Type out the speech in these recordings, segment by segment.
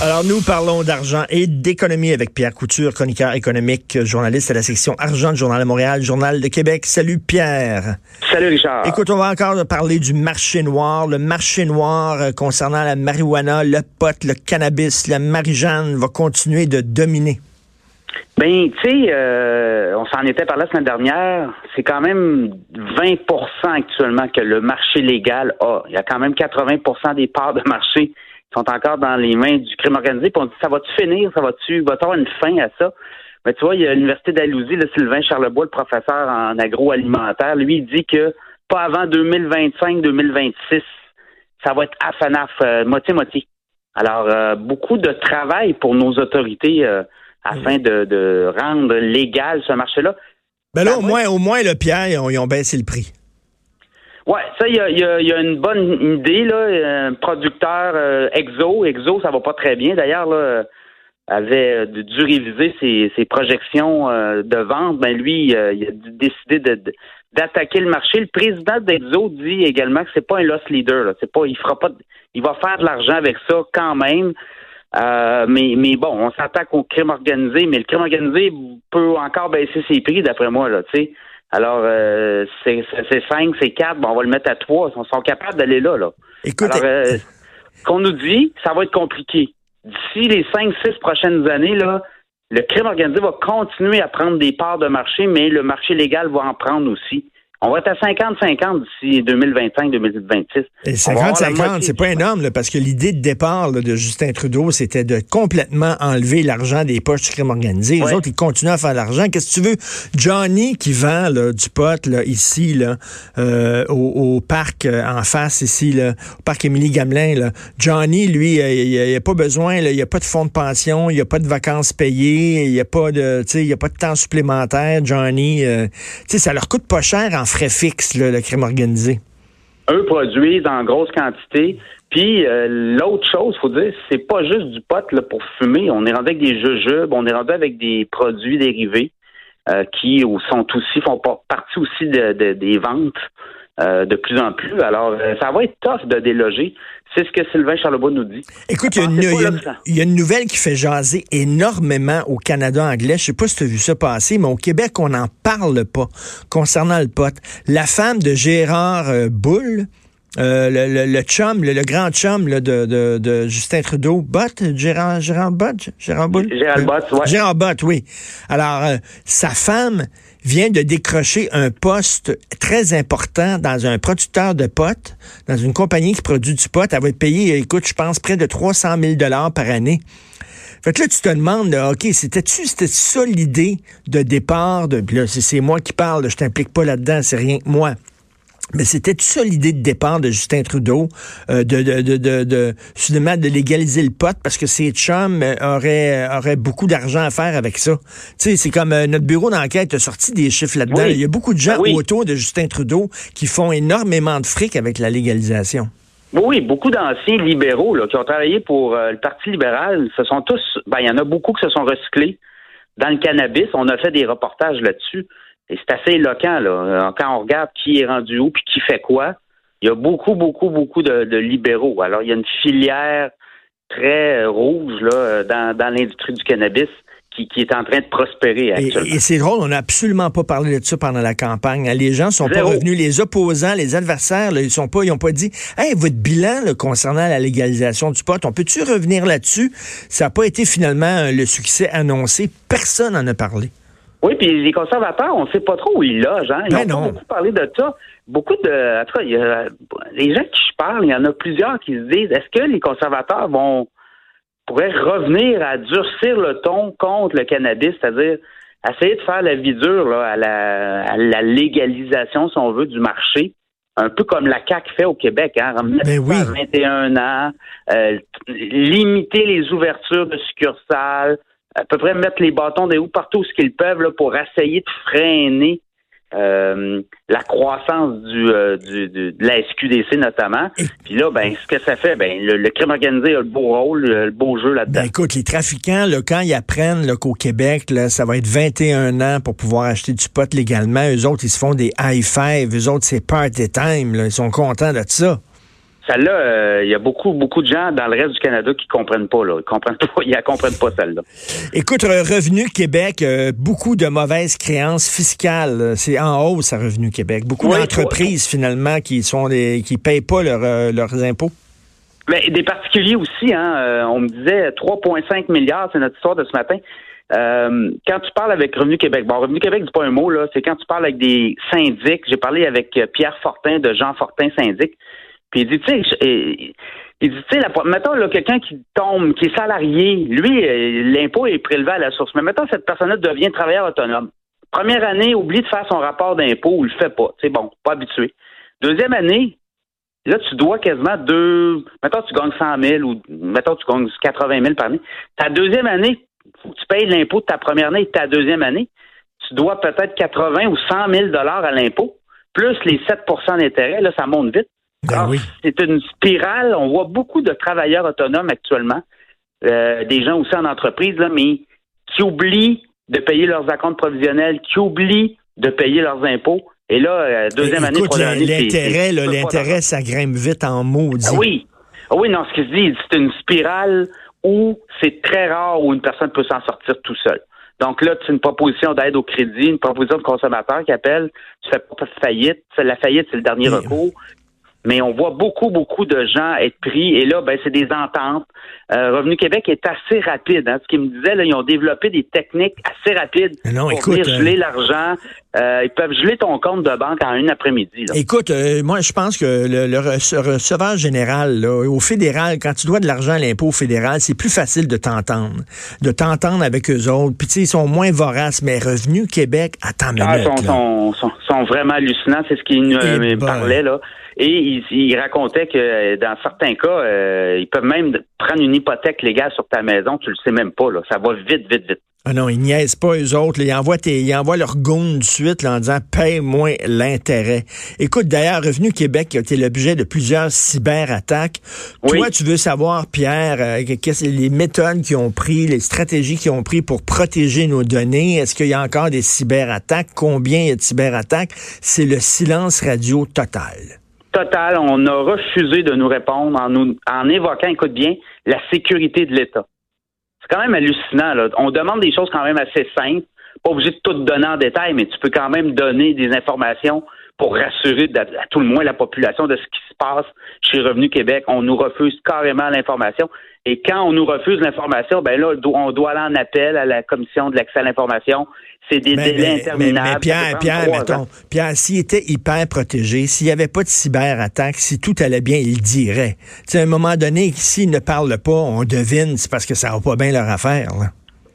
Alors, nous parlons d'argent et d'économie avec Pierre Couture, chroniqueur économique, journaliste à la section argent du Journal de Montréal, Journal de Québec. Salut Pierre. Salut Richard. Écoute, on va encore parler du marché noir. Le marché noir euh, concernant la marijuana, le pot, le cannabis, la marijane va continuer de dominer. Ben, tu sais, euh, on s'en était parlé la semaine dernière. C'est quand même 20% actuellement que le marché légal a. Il y a quand même 80% des parts de marché sont encore dans les mains du crime organisé. Puis on dit, ça va-tu finir? Ça va-tu, va avoir une fin à ça? Mais tu vois, il y a l'Université d'Alousie, le Sylvain Charlebois, le professeur en agroalimentaire, lui, il dit que pas avant 2025-2026, ça va être afanaf, euh, moitié-moitié. Alors, euh, beaucoup de travail pour nos autorités euh, afin de, rendre légal ce marché-là. Ben là, au moins, au moins, le Pierre, ils ont baissé le prix. Ouais, ça, il y a, y a, une bonne idée, là. Un producteur euh, Exo, Exo, ça va pas très bien. D'ailleurs, là, avait dû réviser ses, ses projections euh, de vente. Ben lui, il a décidé de, d'attaquer le marché. Le président d'Exo dit également que c'est pas un loss leader. Là. C'est pas, il fera pas, il va faire de l'argent avec ça quand même. Euh, mais, mais bon, on s'attaque au crime organisé, mais le crime organisé peut encore baisser ses prix, d'après moi, là, tu sais. Alors, euh, c'est 5, c'est 4, bon, on va le mettre à 3. Ils sont capables d'aller là, là. Écoute, Alors, euh, qu'on nous dit, ça va être compliqué. D'ici les 5, 6 prochaines années, là, le crime organisé va continuer à prendre des parts de marché, mais le marché légal va en prendre aussi. On va être à 50-50 d'ici 2025-2026. Et 50-50, c'est pas énorme, parce que l'idée de départ de Justin Trudeau, c'était de complètement enlever l'argent des poches du crime organisé. Les autres, ils continuent à faire de l'argent. Qu'est-ce que tu veux? Johnny qui vend du pot là, ici, là, euh, au, parc euh, en face, ici, là, au parc Émilie Gamelin, là. Johnny, lui, euh, il n'y a, pas besoin, il n'y a pas de fonds de pension, il n'y a pas de vacances payées, il n'y a pas de il y a pas de temps supplémentaire, Johnny. tu sais, ça leur coûte pas cher en frais fixes, le crime organisé. Eux produisent en grosse quantité. Puis euh, l'autre chose, faut dire, c'est pas juste du pot pour fumer. On est rendu avec des jujubes, on est rendu avec des produits dérivés euh, qui sont aussi font partie aussi des ventes euh, de plus en plus. Alors, euh, ça va être tough de déloger. C'est ce que Sylvain Charlebois nous dit. Écoute, il y, a une nouvelle qui fait jaser énormément au Canada anglais. Je sais pas si tu as vu ça passer, mais au Québec, on n'en parle pas concernant le pot. La femme de Gérard euh, Boulle, le, chum, le, grand chum de, Justin Trudeau, Bott, Gérard, Gérard Bott, Gérard Boulle? Gérard Bott, oui. Gérard Bott, oui. Alors, sa femme vient de décrocher un poste très important dans un producteur de potes, dans une compagnie qui produit du pot. Elle va être payée, écoute, je pense, près de 300 000 dollars par année. Fait que là, tu te demandes, OK, c'était-tu c'était ça l'idée de départ? De, là, c'est moi qui parle, je t'implique pas là-dedans, c'est rien que moi. Mais c'était ça l'idée de départ de Justin Trudeau, euh, de, de, de, de, de, légaliser le pot parce que ses chums auraient, auraient beaucoup d'argent à faire avec ça. Tu sais, c'est comme euh, notre bureau d'enquête a sorti des chiffres là-dedans. Il y a beaucoup de gens ben autour de Justin Trudeau qui font énormément de fric avec la légalisation. Oui, beaucoup d'anciens libéraux là, qui ont travaillé pour euh, le Parti libéral, ce sont tous, ben, il y en a beaucoup qui se sont recyclés dans le cannabis. On a fait des reportages là-dessus. Et c'est assez éloquent, là. Euh, quand on regarde qui est rendu où puis qui fait quoi, il y a beaucoup, beaucoup, beaucoup de, libéraux. Alors, il y a une filière très euh, rouge là, euh, dans, dans l'industrie du cannabis qui, est en train de prospérer actuellement. Et, c'est drôle, on n'a absolument pas parlé de ça pendant la campagne. Les gens sont pas revenus, les opposants, les adversaires, là, ils sont pas, ils ont pas dit, hey, votre bilan concernant la légalisation du pot, on peut-tu revenir là-dessus Ça n'a pas été finalement le succès annoncé. Personne n'en a parlé. Oui, puis les conservateurs, on ne sait pas trop où ils logent. Hein? Ils ben ont beaucoup parlé de ça. Beaucoup de. En tout cas, il y a, les gens qui je parle, il y en a plusieurs qui se disent est-ce que les conservateurs vont pourraient revenir à durcir le ton contre le cannabis, c'est-à-dire essayer de faire la vie dure là, à, la, à la légalisation, si on veut, du marché. un peu comme la CAQ fait au Québec, hein, ben oui. 21 ans, euh, limiter les ouvertures de succursales, à peu près mettre les bâtons des roues partout où ce qu'ils peuvent là, pour essayer de freiner euh, la croissance du, euh, du, de la SQDC notamment. Puis là, ben, ce que ça fait, ben, le, crime organisé a le beau rôle, le, beau jeu là-dedans. Ben, écoute, les trafiquants, là, quand ils apprennent qu'au Québec, là, ça va être 21 ans pour pouvoir acheter du pot légalement, eux autres, ils se font des high five, eux autres, c'est party time, là, ils sont contents de ça celle-là, euh, il y a beaucoup, beaucoup de gens dans le reste du Canada qui comprennent pas, là. Ils comprennent pas, ils la comprennent pas, celle-là. Écoute, Revenu Québec, euh, beaucoup de mauvaises créances fiscales. C'est en hausse à Revenu Québec. Beaucoup d'entreprises, finalement, qui sont des, qui payent pas euh, leurs impôts. Mais des particuliers aussi, hein. on me disait 3,5 milliards, c'est notre histoire de ce matin. quand tu parles avec Revenu Québec, bon, Revenu Québec, dis pas un mot, là, c'est quand tu parles avec des syndics. J'ai parlé avec Pierre Fortin de Jean Fortin Syndic. Puis il dit, tu sais, il dit, tu sais, mettons là, quelqu'un qui tombe, qui est salarié, lui, euh, l'impôt est prélevé à la source. Mais mettons, cette personne-là devient travailleur autonome. Première année, oublie de faire son rapport d'impôt ou le fait pas. C'est bon, pas habitué. Deuxième année, là, tu dois quasiment deux. Mettons, tu gagnes 100 000 ou mettons, tu gagnes 80 000 par année. Ta deuxième année, tu payes l'impôt de ta première année et ta deuxième année. Tu dois peut-être 80 ou 100 000 à l'impôt, plus les 7% d'intérêt. Là, ça monte vite. Ben c'est une spirale. On voit beaucoup de travailleurs autonomes actuellement, euh, des gens aussi en entreprise, là, mais qui oublient de payer leurs accomptes provisionnels, qui oublient de payer leurs impôts. Et là, euh, deuxième année, troisième année, l'intérêt, l'intérêt, ça grimpe vite en maudit. Ah oui, ah oui, non, ce qu'il se dit, c'est une spirale où c'est très rare où une personne peut s'en sortir tout seul. Donc là, c'est une proposition d'aide au crédit, une proposition de consommateur qui appelle, tu fais pas faillite, la faillite, c'est le dernier recours mais on voit beaucoup, beaucoup de gens être pris. Et là, ben, c'est des ententes. Euh, Revenu Québec est assez rapide. Hein. Ce qu'ils me disaient, là, ils ont développé des techniques assez rapides non, pour écoute, geler euh, l'argent. Euh, ils peuvent geler ton compte de banque en une après-midi. Écoute, moi, je pense que le, receveur général, au fédéral, quand tu dois de l'argent à l'impôt fédéral, c'est plus facile de t'entendre, de t'entendre avec eux autres. Puis, tu sais, ils sont moins voraces, mais Revenu Québec, attends ah, sont, sont, sont, sont, vraiment hallucinants. C'est ce qu'ils me parlaient, là. Et il, racontait que dans certains cas, euh, ils peuvent même prendre une hypothèque légale sur ta maison, tu le sais même pas. Là. Ça va vite, vite, vite. Ah non, ils niaisent pas eux autres. Ils envoient, tes, ils envoient leur goon de suite en disant paye-moi l'intérêt. Écoute, d'ailleurs, Revenu Québec a été l'objet de plusieurs cyberattaques. Toi, tu veux savoir, Pierre, euh, quest les méthodes qu'ils ont pris, les stratégies qu'ils ont pris pour protéger nos données? Est-ce qu'il y a encore des cyberattaques? Combien il y a de cyberattaques? C'est le silence radio total total. On a refusé de nous répondre en, nous, en évoquant, écoute bien, la sécurité de l'État. C'est quand même hallucinant. Là. On demande des choses quand même assez simples. Pas obligé de tout donner en détail, mais tu peux quand même donner des informations pour rassurer à, tout le moins la population de ce qui se passe chez Revenu Québec. On nous refuse carrément l'information. Et quand on nous refuse l'information, ben là, on doit aller en appel à la commission de l'accès à l'information. C'est des délais interminables. Mais, Pierre, Pierre, mettons, Pierre, s'il était hyper protégé, s'il n'y avait pas de cyberattaque, si tout allait bien, il dirait. Tu à un moment donné, s'il ne parle pas, on devine, c'est parce que ça va pas bien leur affaire, là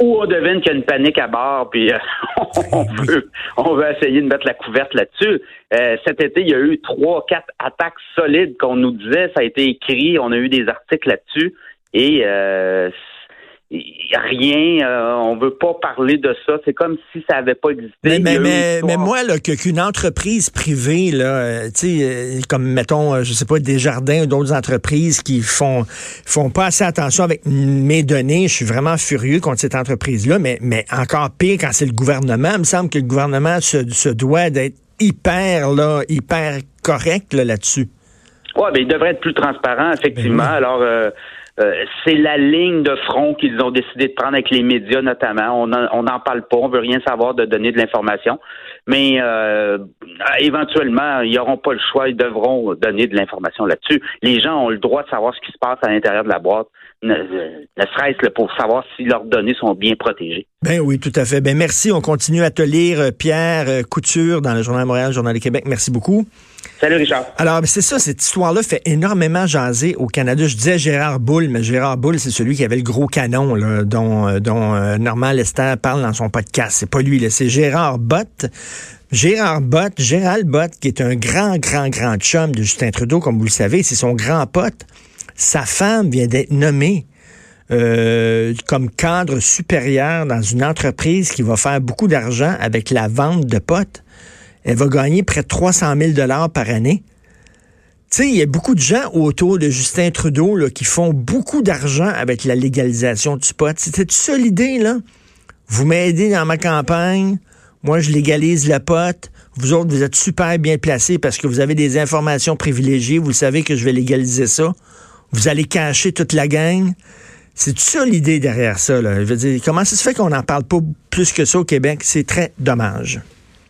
ou on devine qu'il y a une panique à bord, puis euh, on, veut, on veut essayer de mettre la couverte là-dessus. Euh, cet été, il y a eu trois, quatre attaques solides qu'on nous disait. Ça a été écrit, on a eu des articles là-dessus. Et euh, rien, euh, on veut pas parler de ça. C'est comme si ça avait pas existé. Mais, mais, mais, moi, là, qu'une entreprise privée, là, euh, tu sais, euh, comme mettons, je sais pas, des jardins ou d'autres entreprises qui font font pas assez attention avec mes données, je suis vraiment furieux contre cette entreprise-là, mais, mais encore pire quand c'est le gouvernement. Il me semble que le gouvernement se, se doit d'être hyper, là, hyper correct là-dessus. Oui, mais il devrait être plus transparent, effectivement. Ben Alors, euh, c'est la ligne de front qu'ils ont décidé de prendre avec les médias notamment. On n'en parle pas, on veut rien savoir de donner de l'information. Mais euh, éventuellement, ils n'auront pas le choix, ils devront donner de l'information là-dessus. Les gens ont le droit de savoir ce qui se passe à l'intérieur de la boîte, ne, serait-ce pour savoir si leurs données sont bien protégées. Ben oui, tout à fait. Ben merci. On continue à te lire, Pierre Couture, dans le Journal de Montréal, le Journal du Québec. Merci beaucoup. Salut Richard. Alors, c'est ça, cette histoire-là fait énormément jaser au Canada. Je disais Gérard Boulle, mais Gérard Boulle, c'est celui qui avait le gros canon là, dont, euh, dont euh, Normand Lester parle dans son podcast. C'est pas lui, c'est Gérard Bott. Gérard Bott, Gérald Bott, qui est un grand, grand, grand chum de Justin Trudeau, comme vous le savez, c'est son grand pote. Sa femme vient d'être nommée euh, comme cadre supérieur dans une entreprise qui va faire beaucoup d'argent avec la vente de potes elle va gagner près de 300 000 dollars par année. Tu sais, il y a beaucoup de gens autour de Justin Trudeau là, qui font beaucoup d'argent avec la légalisation du pot. C'était ça l'idée, là? Vous m'aidez dans ma campagne, moi je légalise le pot. Vous autres, vous êtes super bien placés parce que vous avez des informations privilégiées, vous savez que je vais légaliser ça. Vous allez cacher toute la gang. C'est ça l'idée derrière ça. Là? Je veux dire, comment ça se fait qu'on n'en parle pas plus que ça au Québec? C'est très dommage.